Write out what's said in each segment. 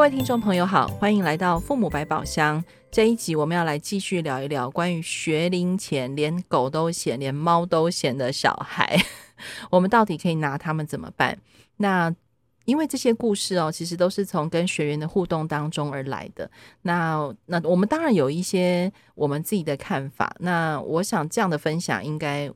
各位听众朋友好，欢迎来到父母百宝箱。这一集我们要来继续聊一聊关于学龄前连狗都嫌、连猫都嫌的小孩，我们到底可以拿他们怎么办？那因为这些故事哦，其实都是从跟学员的互动当中而来的。那那我们当然有一些我们自己的看法。那我想这样的分享应该。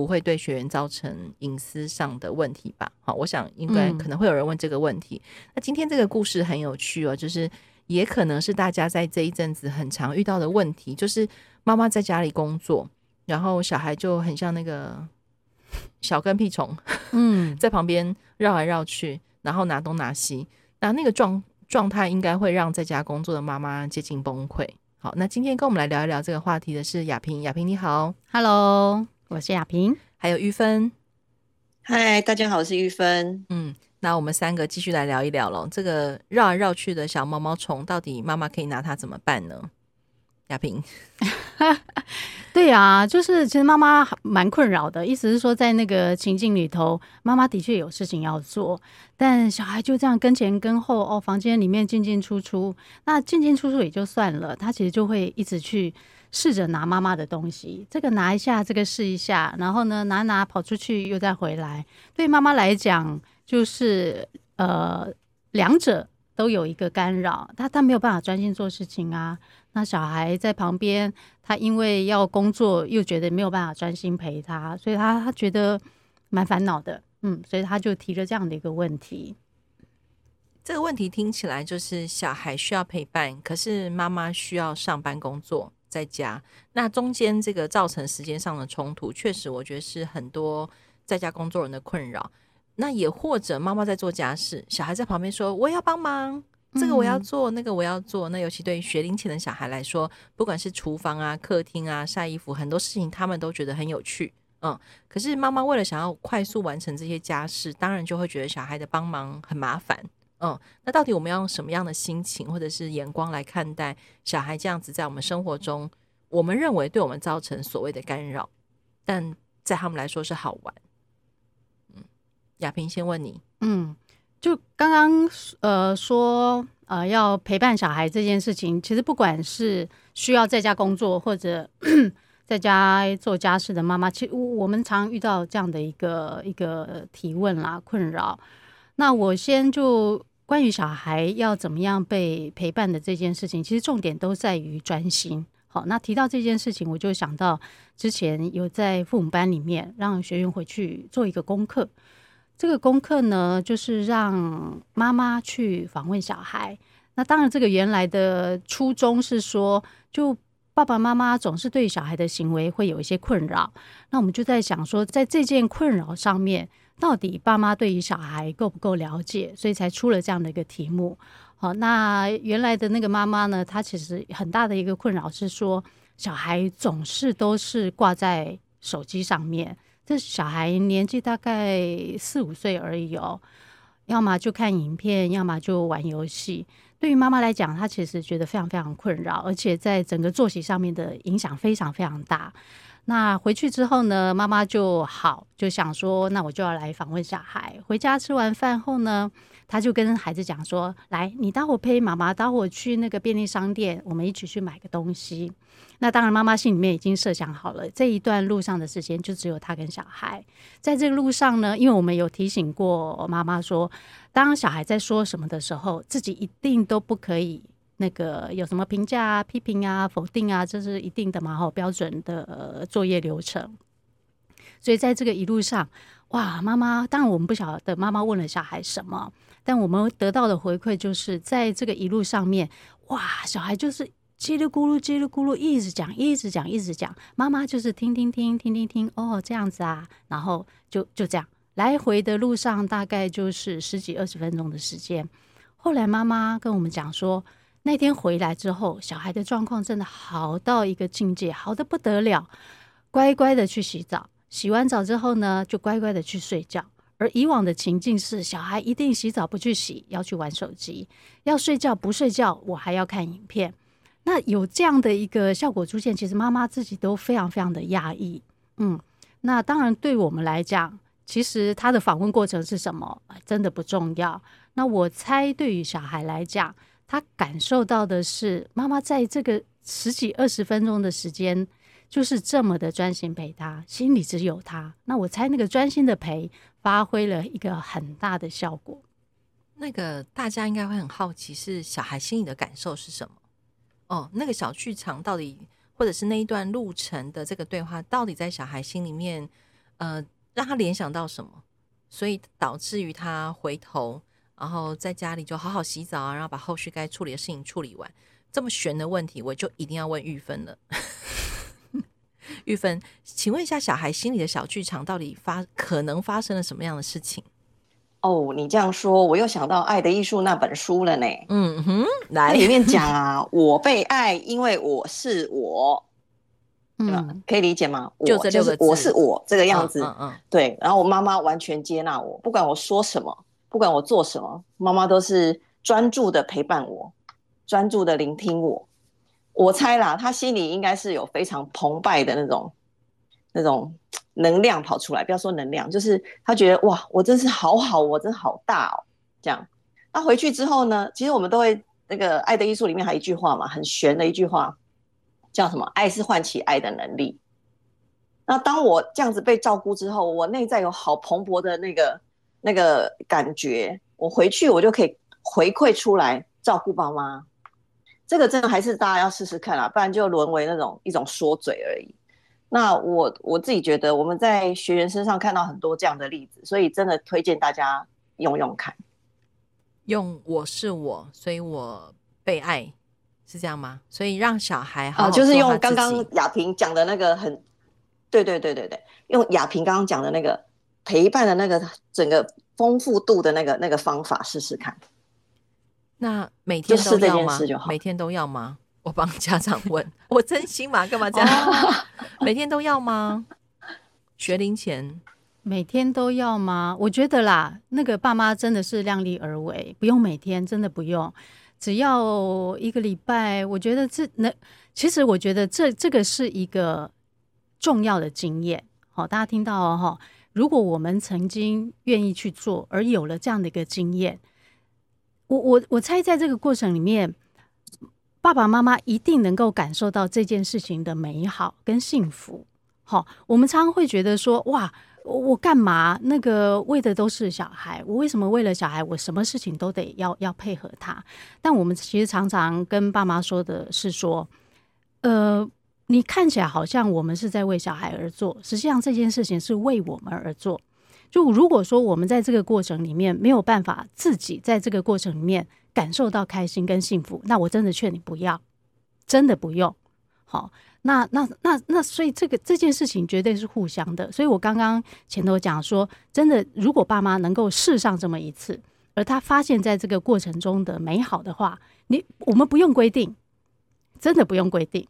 不会对学员造成隐私上的问题吧？好，我想应该可能会有人问这个问题。嗯、那今天这个故事很有趣哦，就是也可能是大家在这一阵子很常遇到的问题，就是妈妈在家里工作，然后小孩就很像那个小跟屁虫，嗯，在旁边绕来绕去，然后拿东拿西，那那个状状态应该会让在家工作的妈妈接近崩溃。好，那今天跟我们来聊一聊这个话题的是亚萍，亚萍你好，Hello。我是雅萍，还有玉芬。嗨，大家好，我是玉芬。嗯，那我们三个继续来聊一聊喽。这个绕来绕去的小毛毛虫，到底妈妈可以拿它怎么办呢？雅萍，对呀、啊，就是其实妈妈蛮困扰的，意思是说，在那个情境里头，妈妈的确有事情要做，但小孩就这样跟前跟后哦，房间里面进进出出，那进进出出也就算了，他其实就会一直去。试着拿妈妈的东西，这个拿一下，这个试一下，然后呢，拿拿跑出去又再回来。对妈妈来讲，就是呃，两者都有一个干扰，他他没有办法专心做事情啊。那小孩在旁边，他因为要工作，又觉得没有办法专心陪他，所以他他觉得蛮烦恼的。嗯，所以他就提了这样的一个问题。这个问题听起来就是小孩需要陪伴，可是妈妈需要上班工作。在家，那中间这个造成时间上的冲突，确实我觉得是很多在家工作人的困扰。那也或者妈妈在做家事，小孩在旁边说：“我也要帮忙，这个我要做，那个我要做。”那尤其对于学龄前的小孩来说，不管是厨房啊、客厅啊、晒衣服，很多事情他们都觉得很有趣。嗯，可是妈妈为了想要快速完成这些家事，当然就会觉得小孩的帮忙很麻烦。嗯，那到底我们要用什么样的心情或者是眼光来看待小孩这样子在我们生活中，我们认为对我们造成所谓的干扰，但在他们来说是好玩。嗯，雅萍先问你，嗯，就刚刚呃说呃要陪伴小孩这件事情，其实不管是需要在家工作或者 在家做家事的妈妈，其实我们常遇到这样的一个一个提问啦困扰。那我先就。关于小孩要怎么样被陪伴的这件事情，其实重点都在于专心。好，那提到这件事情，我就想到之前有在父母班里面让学员回去做一个功课。这个功课呢，就是让妈妈去访问小孩。那当然，这个原来的初衷是说，就爸爸妈妈总是对小孩的行为会有一些困扰。那我们就在想说，在这件困扰上面。到底爸妈对于小孩够不够了解，所以才出了这样的一个题目。好，那原来的那个妈妈呢，她其实很大的一个困扰是说，小孩总是都是挂在手机上面。这小孩年纪大概四五岁而已哦，要么就看影片，要么就玩游戏。对于妈妈来讲，她其实觉得非常非常困扰，而且在整个作息上面的影响非常非常大。那回去之后呢，妈妈就好就想说，那我就要来访问小孩。回家吃完饭后呢，他就跟孩子讲说：“来，你待会陪妈妈，待会去那个便利商店，我们一起去买个东西。”那当然，妈妈心里面已经设想好了，这一段路上的时间就只有他跟小孩。在这个路上呢，因为我们有提醒过妈妈说，当小孩在说什么的时候，自己一定都不可以。那个有什么评价啊、批评啊、否定啊，这是一定的嘛？好标准的作业流程。所以在这个一路上，哇，妈妈，当然我们不晓得妈妈问了小孩什么，但我们得到的回馈就是在这个一路上面，哇，小孩就是叽里咕噜、叽里咕噜一直讲、一直讲、一直讲，妈妈就是听听听、听听听，哦，这样子啊，然后就就这样来回的路上，大概就是十几二十分钟的时间。后来妈妈跟我们讲说。那天回来之后，小孩的状况真的好到一个境界，好的不得了，乖乖的去洗澡，洗完澡之后呢，就乖乖的去睡觉。而以往的情境是，小孩一定洗澡不去洗，要去玩手机；要睡觉不睡觉，我还要看影片。那有这样的一个效果出现，其实妈妈自己都非常非常的压抑。嗯，那当然对我们来讲，其实他的访问过程是什么，真的不重要。那我猜，对于小孩来讲，他感受到的是妈妈在这个十几二十分钟的时间，就是这么的专心陪他，心里只有他。那我猜，那个专心的陪，发挥了一个很大的效果。那个大家应该会很好奇，是小孩心里的感受是什么？哦，那个小剧场到底，或者是那一段路程的这个对话，到底在小孩心里面，呃，让他联想到什么？所以导致于他回头，然后在家里就好好洗澡啊，然后把后续该处理的事情处理完。这么悬的问题，我就一定要问玉芬了。玉芬，请问一下，小孩心里的小剧场到底发可能发生了什么样的事情？哦，你这样说，我又想到《爱的艺术》那本书了呢。嗯哼，来，里面讲 啊，我被爱，因为我是我，嗯，可以理解吗？就这六个字，就是我是我这个样子。嗯嗯，嗯。对，然后我妈妈完全接纳我，不管我说什么，不管我做什么，妈妈都是专注的陪伴我，专注的聆听我。我猜啦，她心里应该是有非常澎湃的那种，那种。能量跑出来，不要说能量，就是他觉得哇，我真是好好，我真好大哦，这样。那回去之后呢，其实我们都会那个《爱的艺术》里面还有一句话嘛，很玄的一句话，叫什么？爱是唤起爱的能力。那当我这样子被照顾之后，我内在有好蓬勃的那个那个感觉，我回去我就可以回馈出来照顾爸妈。这个真的还是大家要试试看啦，不然就沦为那种一种说嘴而已。那我我自己觉得，我们在学员身上看到很多这样的例子，所以真的推荐大家用用看。用我是我，所以我被爱，是这样吗？所以让小孩好就是用刚刚雅萍讲的那个很，对对对对对，用雅萍刚刚讲的那个陪伴的那个整个丰富度的那个那个方法试试看。那每天都要吗？每天都要吗？我帮家长问，我真心嘛？干嘛这样？每天都要吗？学龄前每天都要吗？我觉得啦，那个爸妈真的是量力而为，不用每天，真的不用，只要一个礼拜。我觉得这那其实我觉得这这个是一个重要的经验。好，大家听到哦哈。如果我们曾经愿意去做，而有了这样的一个经验，我我我猜在这个过程里面。爸爸妈妈一定能够感受到这件事情的美好跟幸福。好，我们常常会觉得说：“哇，我我干嘛？那个为的都是小孩，我为什么为了小孩，我什么事情都得要要配合他？”但我们其实常常跟爸妈说的是说：“呃，你看起来好像我们是在为小孩而做，实际上这件事情是为我们而做。就如果说我们在这个过程里面没有办法自己在这个过程里面。”感受到开心跟幸福，那我真的劝你不要，真的不用。好，那那那那，所以这个这件事情绝对是互相的。所以我刚刚前头讲说，真的，如果爸妈能够试上这么一次，而他发现在这个过程中的美好的话，你我们不用规定，真的不用规定。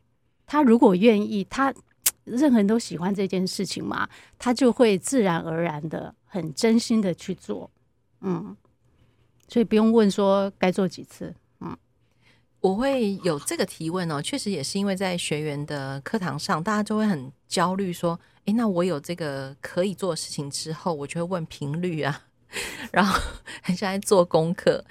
他如果愿意，他 任何人都喜欢这件事情嘛，他就会自然而然的、很真心的去做。嗯。所以不用问说该做几次，嗯，我会有这个提问哦，确实也是因为在学员的课堂上，大家就会很焦虑，说，诶，那我有这个可以做的事情之后，我就会问频率啊，然后很像在做功课。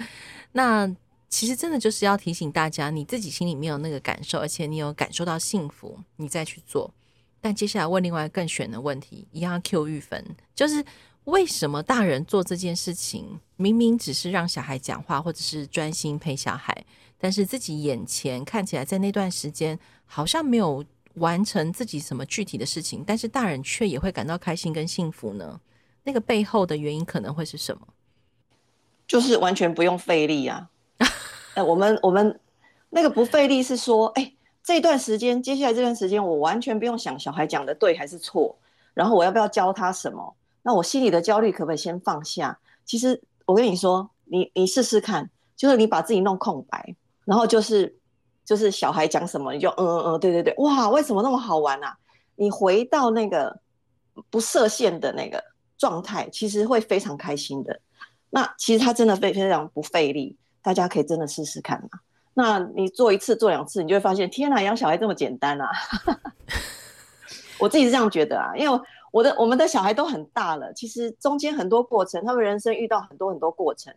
那其实真的就是要提醒大家，你自己心里面有那个感受，而且你有感受到幸福，你再去做。但接下来问另外更玄的问题，一样 Q 玉芬，就是。为什么大人做这件事情，明明只是让小孩讲话，或者是专心陪小孩，但是自己眼前看起来在那段时间好像没有完成自己什么具体的事情，但是大人却也会感到开心跟幸福呢？那个背后的原因可能会是什么？就是完全不用费力啊！我们我们那个不费力是说，哎，这段时间，接下来这段时间，我完全不用想小孩讲的对还是错，然后我要不要教他什么？那我心里的焦虑可不可以先放下？其实我跟你说，你你试试看，就是你把自己弄空白，然后就是就是小孩讲什么你就嗯嗯嗯，对对对，哇，为什么那么好玩啊？你回到那个不设限的那个状态，其实会非常开心的。那其实他真的非非常不费力，大家可以真的试试看嘛。那你做一次做两次，你就会发现，天哪，养小孩这么简单啊！我自己是这样觉得啊，因为我的我们的小孩都很大了，其实中间很多过程，他们人生遇到很多很多过程，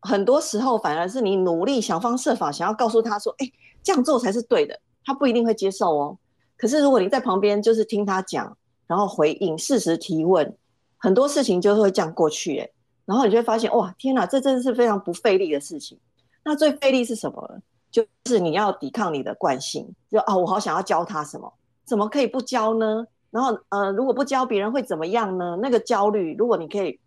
很多时候反而是你努力想方设法想要告诉他说，哎，这样做才是对的，他不一定会接受哦。可是如果你在旁边就是听他讲，然后回应、适时提问，很多事情就会这样过去，哎，然后你就会发现，哇，天哪，这真的是非常不费力的事情。那最费力是什么？就是你要抵抗你的惯性，就啊，我好想要教他什么，怎么可以不教呢？然后，呃，如果不教别人会怎么样呢？那个焦虑，如果你可以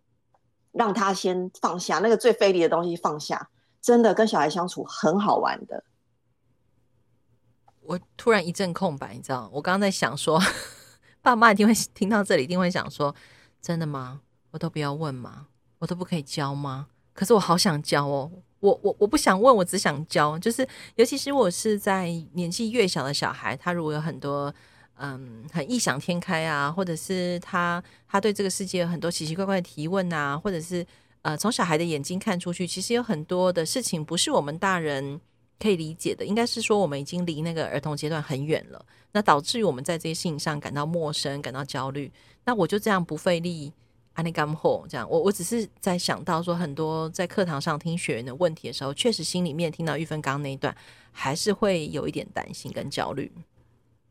让他先放下那个最费力的东西放下，真的跟小孩相处很好玩的。我突然一阵空白，你知道，我刚刚在想说，爸妈一定会听到这里，一定会想说，真的吗？我都不要问吗？我都不可以教吗？可是我好想教哦，我我我不想问，我只想教，就是尤其是我是在年纪越小的小孩，他如果有很多。嗯，很异想天开啊，或者是他他对这个世界有很多奇奇怪怪的提问啊，或者是呃，从小孩的眼睛看出去，其实有很多的事情不是我们大人可以理解的。应该是说，我们已经离那个儿童阶段很远了，那导致于我们在这些事情上感到陌生，感到焦虑。那我就这样不费力，安利干货这样。我我只是在想到说，很多在课堂上听学员的问题的时候，确实心里面听到玉芬刚刚那一段，还是会有一点担心跟焦虑。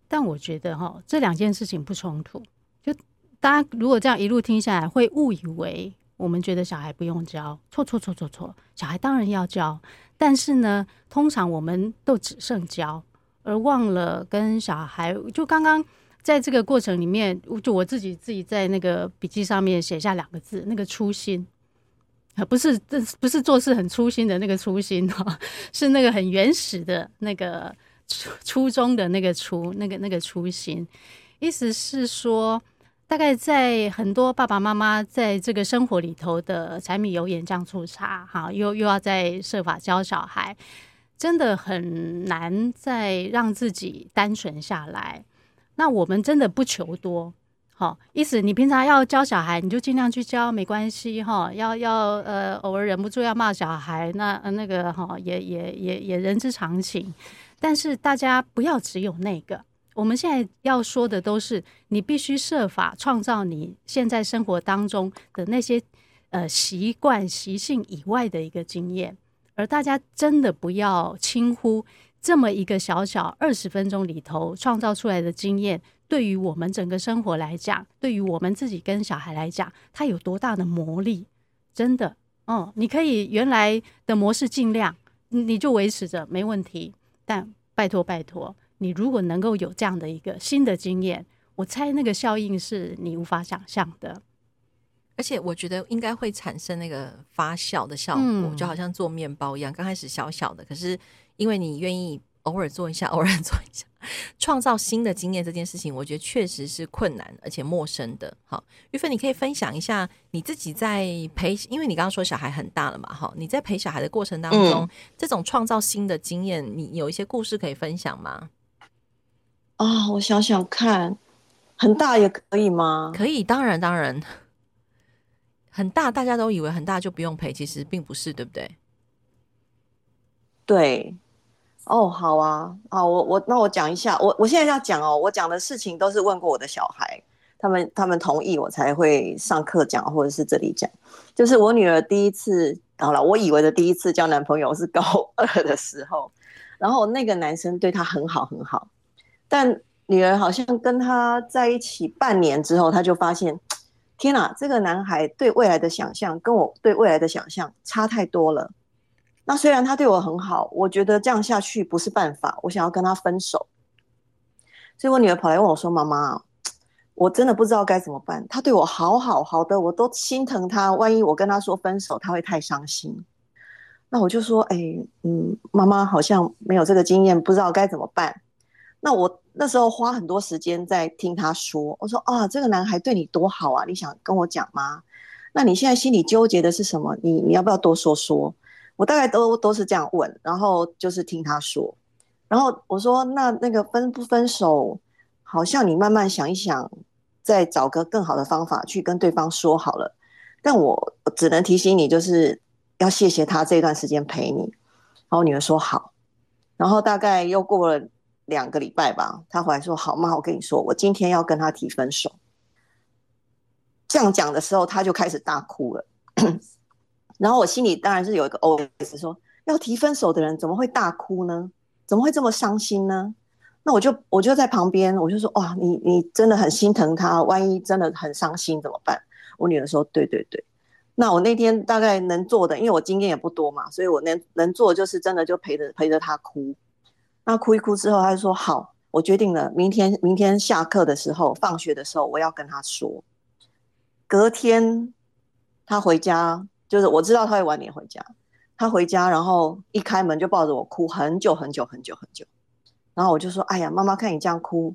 但我觉得哈，这两件事情不冲突。就大家如果这样一路听下来，会误以为我们觉得小孩不用教，错错错错错，小孩当然要教。但是呢，通常我们都只剩教，而忘了跟小孩。就刚刚在这个过程里面，就我自己自己在那个笔记上面写下两个字，那个初心啊，不是这不是做事很粗心的那个初心 哈，是那个很原始的那个。初初中的那个初，那个那个初心，意思是说，大概在很多爸爸妈妈在这个生活里头的柴米油盐酱醋茶，哈，又又要再设法教小孩，真的很难再让自己单纯下来。那我们真的不求多，好，意思你平常要教小孩，你就尽量去教，没关系，哈，要要呃，偶尔忍不住要骂小孩，那那个哈，也也也也人之常情。但是大家不要只有那个，我们现在要说的都是你必须设法创造你现在生活当中的那些呃习惯习性以外的一个经验，而大家真的不要轻忽这么一个小小二十分钟里头创造出来的经验，对于我们整个生活来讲，对于我们自己跟小孩来讲，它有多大的魔力？真的，哦，你可以原来的模式尽量，你就维持着没问题。但拜托拜托，你如果能够有这样的一个新的经验，我猜那个效应是你无法想象的。而且我觉得应该会产生那个发酵的效果，嗯、就好像做面包一样，刚开始小小的，可是因为你愿意。偶尔做一下，偶尔做一下，创造新的经验这件事情，我觉得确实是困难而且陌生的。好，玉芬，你可以分享一下你自己在陪，因为你刚刚说小孩很大了嘛，哈，你在陪小孩的过程当中，嗯、这种创造新的经验，你有一些故事可以分享吗？啊、哦，我想想看，很大也可以吗？可以，当然当然，很大，大家都以为很大就不用陪，其实并不是，对不对？对。哦，好啊，啊，我我那我讲一下，我我现在要讲哦，我讲的事情都是问过我的小孩，他们他们同意我才会上课讲，或者是这里讲。就是我女儿第一次，好了，我以为的第一次交男朋友是高二的时候，然后那个男生对她很好很好，但女儿好像跟他在一起半年之后，她就发现，天哪，这个男孩对未来的想象跟我对未来的想象差太多了。那虽然他对我很好，我觉得这样下去不是办法，我想要跟他分手。所以我女儿跑来问我说：“妈妈，我真的不知道该怎么办。他对我好好好的，我都心疼他。万一我跟他说分手，他会太伤心。”那我就说：“哎，嗯，妈妈好像没有这个经验，不知道该怎么办。”那我那时候花很多时间在听他说，我说：“啊，这个男孩对你多好啊，你想跟我讲吗？那你现在心里纠结的是什么？你你要不要多说说？”我大概都都是这样问，然后就是听他说，然后我说，那那个分不分手，好像你慢慢想一想，再找个更好的方法去跟对方说好了。但我只能提醒你，就是要谢谢他这段时间陪你。然后女儿说好，然后大概又过了两个礼拜吧，他回来说好，妈，我跟你说，我今天要跟他提分手。这样讲的时候，他就开始大哭了。然后我心里当然是有一个 OS 说，要提分手的人怎么会大哭呢？怎么会这么伤心呢？那我就我就在旁边，我就说哇，你你真的很心疼他，万一真的很伤心怎么办？我女儿说对对对。那我那天大概能做的，因为我经验也不多嘛，所以我能能做就是真的就陪着陪着他哭。那哭一哭之后，他就说好，我决定了，明天明天下课的时候，放学的时候，我要跟他说。隔天他回家，就是我知道他会晚点回家。他回家，然后一开门就抱着我哭很久很久很久很久。然后我就说：“哎呀，妈妈看你这样哭，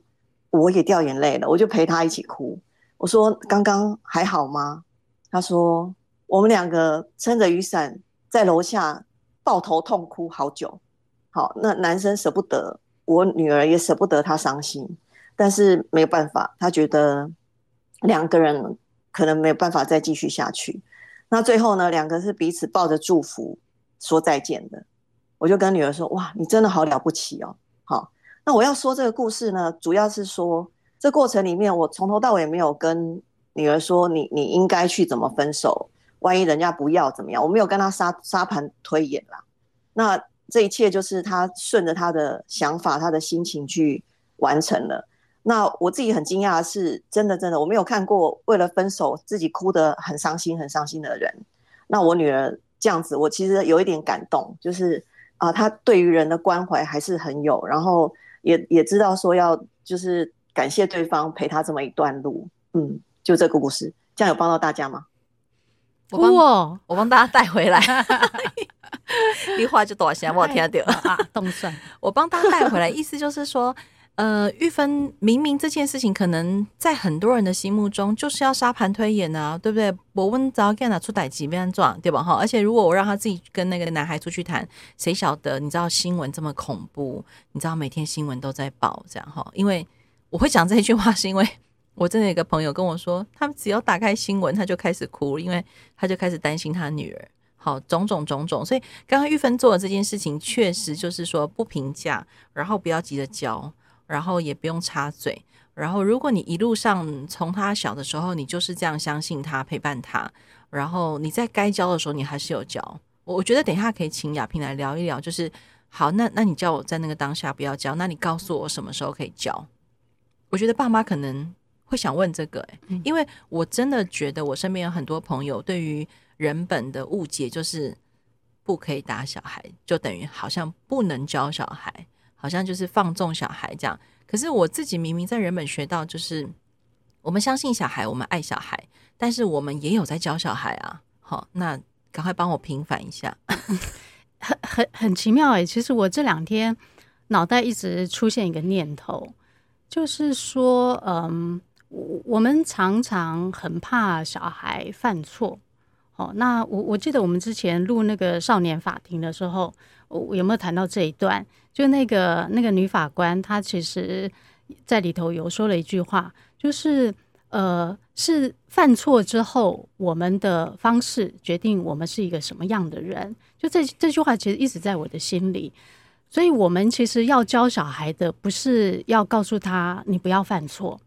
我也掉眼泪了。”我就陪他一起哭。我说：“刚刚还好吗？”他说：“我们两个撑着雨伞在楼下抱头痛哭好久。”好，那男生舍不得，我女儿也舍不得他伤心，但是没有办法，他觉得两个人。可能没有办法再继续下去，那最后呢，两个是彼此抱着祝福说再见的。我就跟女儿说：“哇，你真的好了不起哦！”好，那我要说这个故事呢，主要是说这过程里面，我从头到尾没有跟女儿说你你应该去怎么分手，万一人家不要怎么样，我没有跟她沙沙盘推演啦。那这一切就是她顺着她的想法、她的心情去完成了。那我自己很惊讶的是，真的真的，我没有看过为了分手自己哭得很伤心、很伤心的人。那我女儿这样子，我其实有一点感动，就是啊，她对于人的关怀还是很有，然后也也知道说要就是感谢对方陪她这么一段路。嗯，就这个故事，这样有帮到大家吗？我帮我帮大家带回来，一话就多少钱？我听得到 啊，动算。我帮大家带回来，意思就是说。呃，玉芬明明这件事情可能在很多人的心目中就是要沙盘推演啊，对不对？我问早干哪出歹几面状，对吧？哈，而且如果我让他自己跟那个男孩出去谈，谁晓得？你知道新闻这么恐怖，你知道每天新闻都在报这样哈。因为我会讲这一句话，是因为我真的有个朋友跟我说，他只要打开新闻，他就开始哭，因为他就开始担心他女儿。好，种种种种，所以刚刚玉芬做的这件事情，确实就是说不评价，然后不要急着教。然后也不用插嘴，然后如果你一路上从他小的时候，你就是这样相信他、陪伴他，然后你在该教的时候，你还是有教。我我觉得等一下可以请亚萍来聊一聊，就是好，那那你叫我在那个当下不要教，那你告诉我什么时候可以教？我觉得爸妈可能会想问这个，欸，因为我真的觉得我身边有很多朋友对于人本的误解，就是不可以打小孩，就等于好像不能教小孩。好像就是放纵小孩这样，可是我自己明明在人本学到，就是我们相信小孩，我们爱小孩，但是我们也有在教小孩啊。好，那赶快帮我平反一下，很很很奇妙哎。其实我这两天脑袋一直出现一个念头，就是说，嗯，我我们常常很怕小孩犯错。哦，那我我记得我们之前录那个少年法庭的时候，我有没有谈到这一段？就那个那个女法官，她其实在里头有说了一句话，就是呃，是犯错之后，我们的方式决定我们是一个什么样的人。就这这句话，其实一直在我的心里。所以，我们其实要教小孩的，不是要告诉他你不要犯错，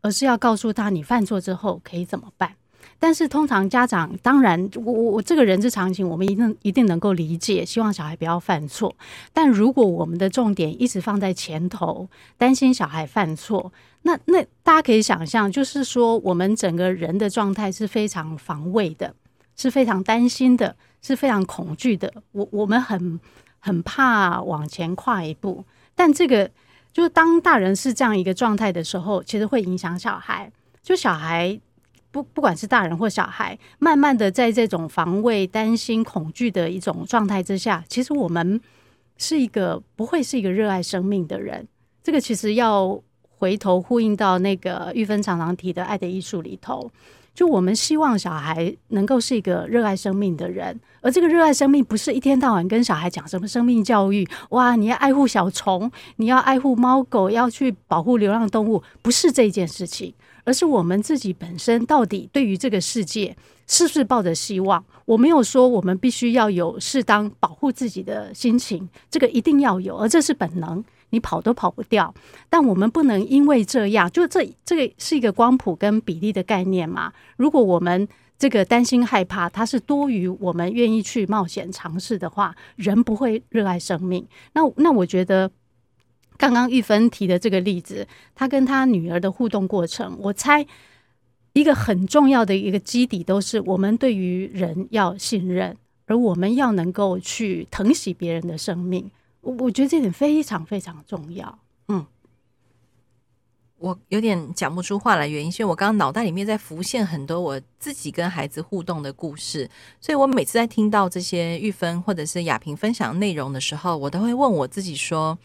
而是要告诉他你犯错之后可以怎么办。但是通常家长当然，我我我这个人之常情，我们一定一定能够理解，希望小孩不要犯错。但如果我们的重点一直放在前头，担心小孩犯错，那那大家可以想象，就是说我们整个人的状态是非常防卫的，是非常担心的，是非常恐惧的。我我们很很怕往前跨一步，但这个就是当大人是这样一个状态的时候，其实会影响小孩，就小孩。不，不管是大人或小孩，慢慢的在这种防卫、担心、恐惧的一种状态之下，其实我们是一个不会是一个热爱生命的人。这个其实要回头呼应到那个玉芬常常提的《爱的艺术》里头，就我们希望小孩能够是一个热爱生命的人，而这个热爱生命不是一天到晚跟小孩讲什么生命教育，哇，你要爱护小虫，你要爱护猫狗，要去保护流浪动物，不是这件事情。而是我们自己本身到底对于这个世界是不是抱着希望？我没有说我们必须要有适当保护自己的心情，这个一定要有，而这是本能。你跑都跑不掉。但我们不能因为这样，就这这个是一个光谱跟比例的概念嘛。如果我们这个担心害怕，它是多于我们愿意去冒险尝试的话，人不会热爱生命。那那我觉得。刚刚玉芬提的这个例子，他跟他女儿的互动过程，我猜一个很重要的一个基底都是我们对于人要信任，而我们要能够去疼惜别人的生命。我我觉得这点非常非常重要。嗯，我有点讲不出话来，原因是因为我刚刚脑袋里面在浮现很多我自己跟孩子互动的故事，所以我每次在听到这些玉芬或者是亚萍分享内容的时候，我都会问我自己说。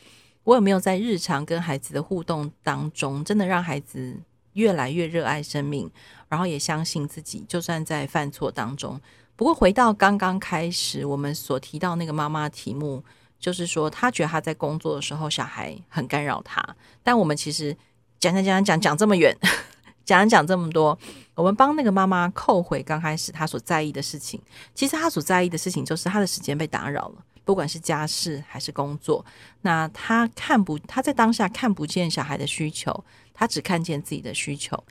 我有没有在日常跟孩子的互动当中，真的让孩子越来越热爱生命，然后也相信自己，就算在犯错当中。不过回到刚刚开始我们所提到那个妈妈题目，就是说她觉得她在工作的时候小孩很干扰她。但我们其实讲讲讲讲讲这么远，讲讲这么多，我们帮那个妈妈扣回刚开始她所在意的事情。其实她所在意的事情就是她的时间被打扰了。不管是家事还是工作，那他看不，他在当下看不见小孩的需求，他只看见自己的需求。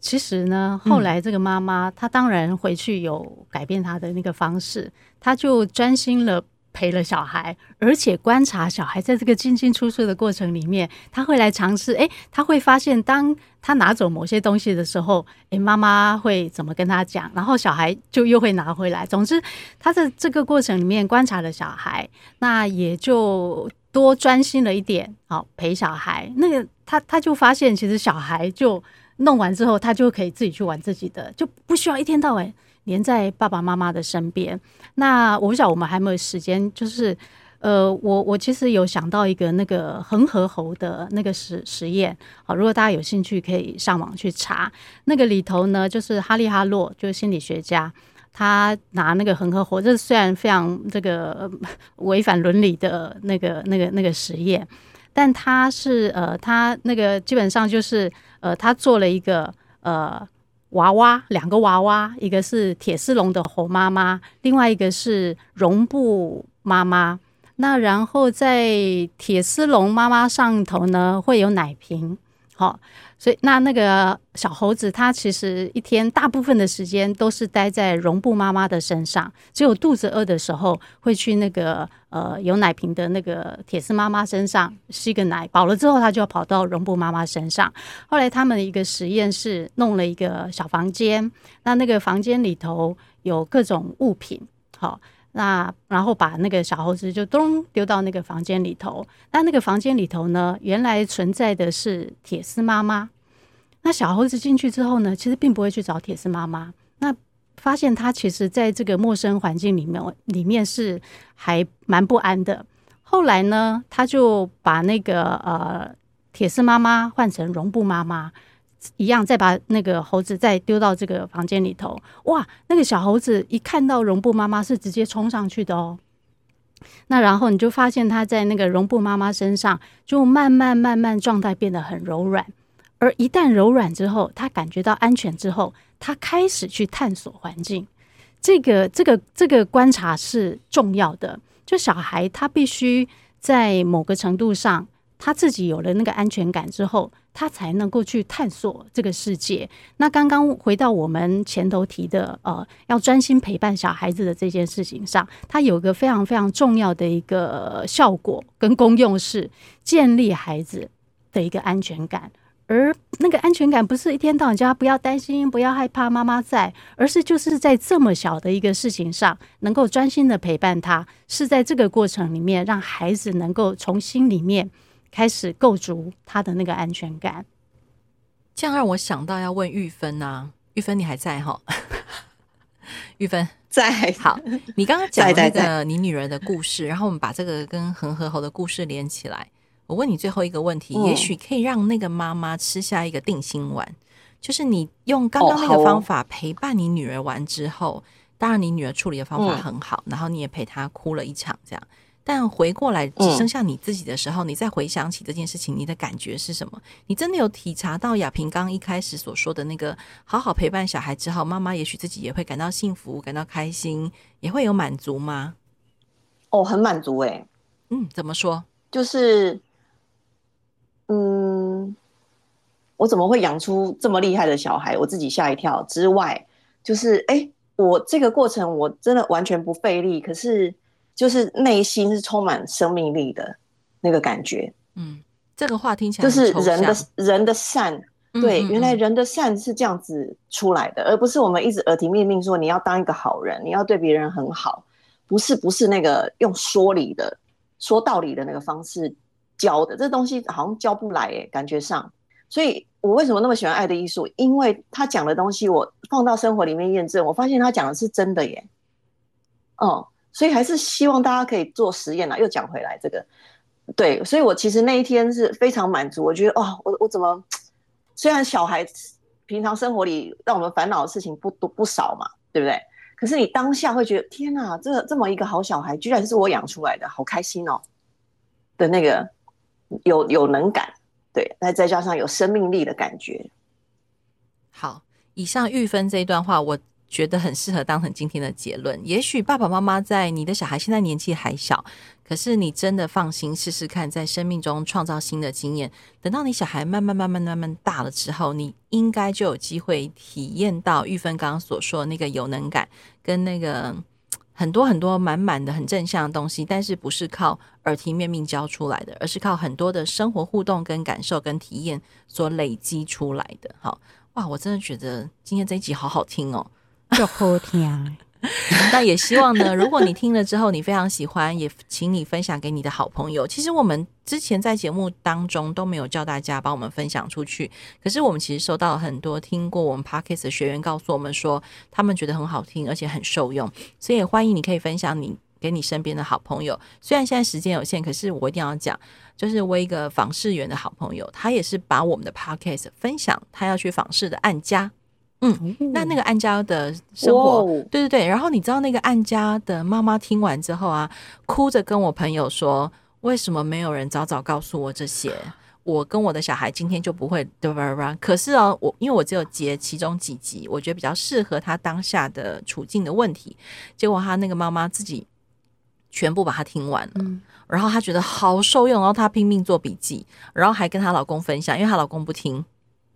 其实呢，后来这个妈妈，她当然回去有改变她的那个方式，她就专心了。陪了小孩，而且观察小孩在这个进进出出的过程里面，他会来尝试。诶，他会发现，当他拿走某些东西的时候，诶，妈妈会怎么跟他讲？然后小孩就又会拿回来。总之，他在这个过程里面观察了小孩，那也就多专心了一点。好，陪小孩，那个他他就发现，其实小孩就弄完之后，他就可以自己去玩自己的，就不需要一天到晚。黏在爸爸妈妈的身边，那我不晓得我们还没有时间，就是，呃，我我其实有想到一个那个恒河猴的那个实实验，好，如果大家有兴趣，可以上网去查。那个里头呢，就是哈利哈洛，就是心理学家，他拿那个恒河猴，这虽然非常这个违反伦理的那个那个那个实验，但他是呃，他那个基本上就是呃，他做了一个呃。娃娃，两个娃娃，一个是铁丝绒的猴妈妈，另外一个是绒布妈妈。那然后在铁丝绒妈妈上头呢，会有奶瓶，好。所以，那那个小猴子，它其实一天大部分的时间都是待在绒布妈妈的身上，只有肚子饿的时候会去那个呃有奶瓶的那个铁丝妈妈身上吸个奶，饱了之后，它就要跑到绒布妈妈身上。后来他们一个实验室弄了一个小房间，那那个房间里头有各种物品，好。那然后把那个小猴子就咚丢到那个房间里头。那那个房间里头呢，原来存在的是铁丝妈妈。那小猴子进去之后呢，其实并不会去找铁丝妈妈。那发现他其实在这个陌生环境里面，里面是还蛮不安的。后来呢，他就把那个呃铁丝妈妈换成绒布妈妈。一样，再把那个猴子再丢到这个房间里头。哇，那个小猴子一看到绒布妈妈是直接冲上去的哦。那然后你就发现它在那个绒布妈妈身上，就慢慢慢慢状态变得很柔软。而一旦柔软之后，它感觉到安全之后，它开始去探索环境。这个这个这个观察是重要的。就小孩他必须在某个程度上，他自己有了那个安全感之后。他才能够去探索这个世界。那刚刚回到我们前头提的，呃，要专心陪伴小孩子的这件事情上，它有个非常非常重要的一个效果跟功用是建立孩子的一个安全感。而那个安全感不是一天到晚叫他不要担心、不要害怕，妈妈在，而是就是在这么小的一个事情上，能够专心的陪伴他，是在这个过程里面让孩子能够从心里面。开始构筑他的那个安全感，这样让我想到要问玉芬啊，玉芬你还在哈？玉芬在。好，你刚刚讲那个你女儿的故事，然后我们把这个跟恒河猴的故事连起来。我问你最后一个问题，嗯、也许可以让那个妈妈吃下一个定心丸，就是你用刚刚那个方法陪伴你女儿完之后，哦哦、当然你女儿处理的方法很好，嗯、然后你也陪她哭了一场，这样。但回过来只剩下你自己的时候，嗯、你再回想起这件事情，你的感觉是什么？你真的有体察到亚萍刚一开始所说的那个好好陪伴小孩之后，妈妈也许自己也会感到幸福、感到开心，也会有满足吗？哦，很满足哎、欸。嗯，怎么说？就是嗯我怎么会养出这么厉害的小孩？我自己吓一跳。之外，就是哎、欸，我这个过程我真的完全不费力，可是就是内心是充满生命力的那个感觉。嗯，这个话听起来就是人的人的善。对，原来人的善是这样子出来的，嗯嗯嗯，而不是我们一直耳提面命说你要当一个好人，你要对别人很好，不是不是那个用说理的、说道理的那个方式教的，这东西好像教不来诶，感觉上。所以我为什么那么喜欢爱的艺术？因为他讲的东西，我放到生活里面验证，我发现他讲的是真的耶。哦、嗯，所以还是希望大家可以做实验啊。又讲回来这个，对，所以我其实那一天是非常满足，我觉得哦，我我怎么？虽然小孩平常生活里让我们烦恼的事情不多不少嘛，对不对？可是你当下会觉得，天哪，这这么一个好小孩，居然是我养出来的，好开心哦！的那个有有能感，对，再再加上有生命力的感觉。好，以上玉芬这一段话，我觉得很适合当成今天的结论。也许爸爸妈妈在你的小孩现在年纪还小。可是你真的放心试试看，在生命中创造新的经验。等到你小孩慢慢慢慢慢慢大了之后，你应该就有机会体验到玉芬刚刚所说的那个有能感，跟那个很多很多满满的很正向的东西。但是不是靠耳提面命教出来的，而是靠很多的生活互动、跟感受、跟体验所累积出来的。好哇，我真的觉得今天这一集好好听哦，就好听。那也希望呢，如果你听了之后你非常喜欢，也请你分享给你的好朋友。其实我们之前在节目当中都没有叫大家帮我们分享出去，可是我们其实收到了很多听过我们 Podcast 的学员告诉我们说，他们觉得很好听，而且很受用，所以也欢迎你可以分享你给你身边的好朋友。虽然现在时间有限，可是我一定要讲，就是我一个访视员的好朋友，他也是把我们的 Podcast 分享他要去访视的案家。嗯，那那个安家的生活，对对对，然后你知道那个安家的妈妈听完之后啊，哭着跟我朋友说：“为什么没有人早早告诉我这些？我跟我的小孩今天就不会对吧？可是哦，我因为我只有截其中几集，我觉得比较适合他当下的处境的问题。结果他那个妈妈自己全部把它听完了，嗯，然后她觉得好受用，然后她拼命做笔记，然后还跟她老公分享，因为她老公不听。”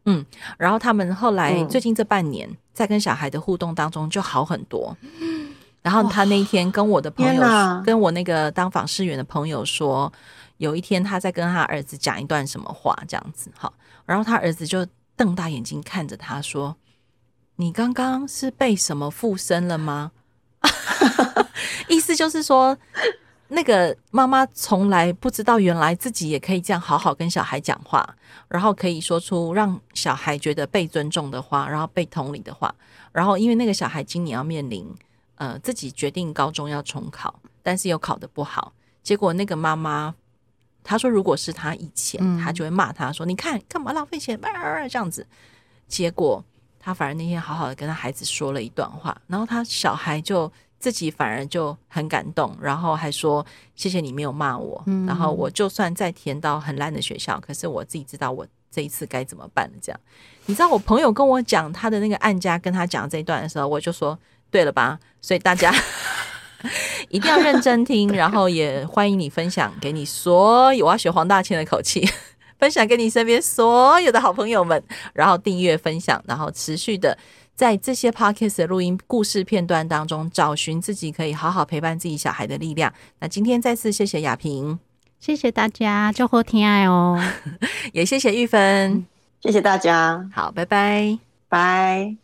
嗯，然后他们后来最近这半年在跟小孩的互动当中就好很多。嗯，然后他那一天跟我的朋友，跟我那个当访视员的朋友说，有一天他在跟他儿子讲一段什么话，这样子哈，然后他儿子就瞪大眼睛看着他说：“你刚刚是被什么附身了吗？” 意思就是说。那个妈妈从来不知道，原来自己也可以这样好好跟小孩讲话，然后可以说出让小孩觉得被尊重的话，然后被同理的话。然后因为那个小孩今年要面临，呃，自己决定高中要重考，但是又考得不好。结果那个妈妈她说，如果是她以前，她就会骂他说：“你看干嘛浪费钱？”这样子。结果他反而那天好好的跟他孩子说了一段话，然后他小孩就。自己反而就很感动，然后还说谢谢你没有骂我，嗯、然后我就算再填到很烂的学校，可是我自己知道我这一次该怎么办。这样，你知道我朋友跟我讲他的那个案家跟他讲这一段的时候，我就说对了吧？所以大家 一定要认真听，然后也欢迎你分享给你所有，我要学黄大千的口气，分享给你身边所有的好朋友们，然后订阅分享，然后持续的。在这些 podcast 的录音故事片段当中，找寻自己可以好好陪伴自己小孩的力量。那今天再次谢谢雅萍，谢谢大家，祝福天爱哦，也谢谢玉芬，谢谢大家，好，拜拜，拜。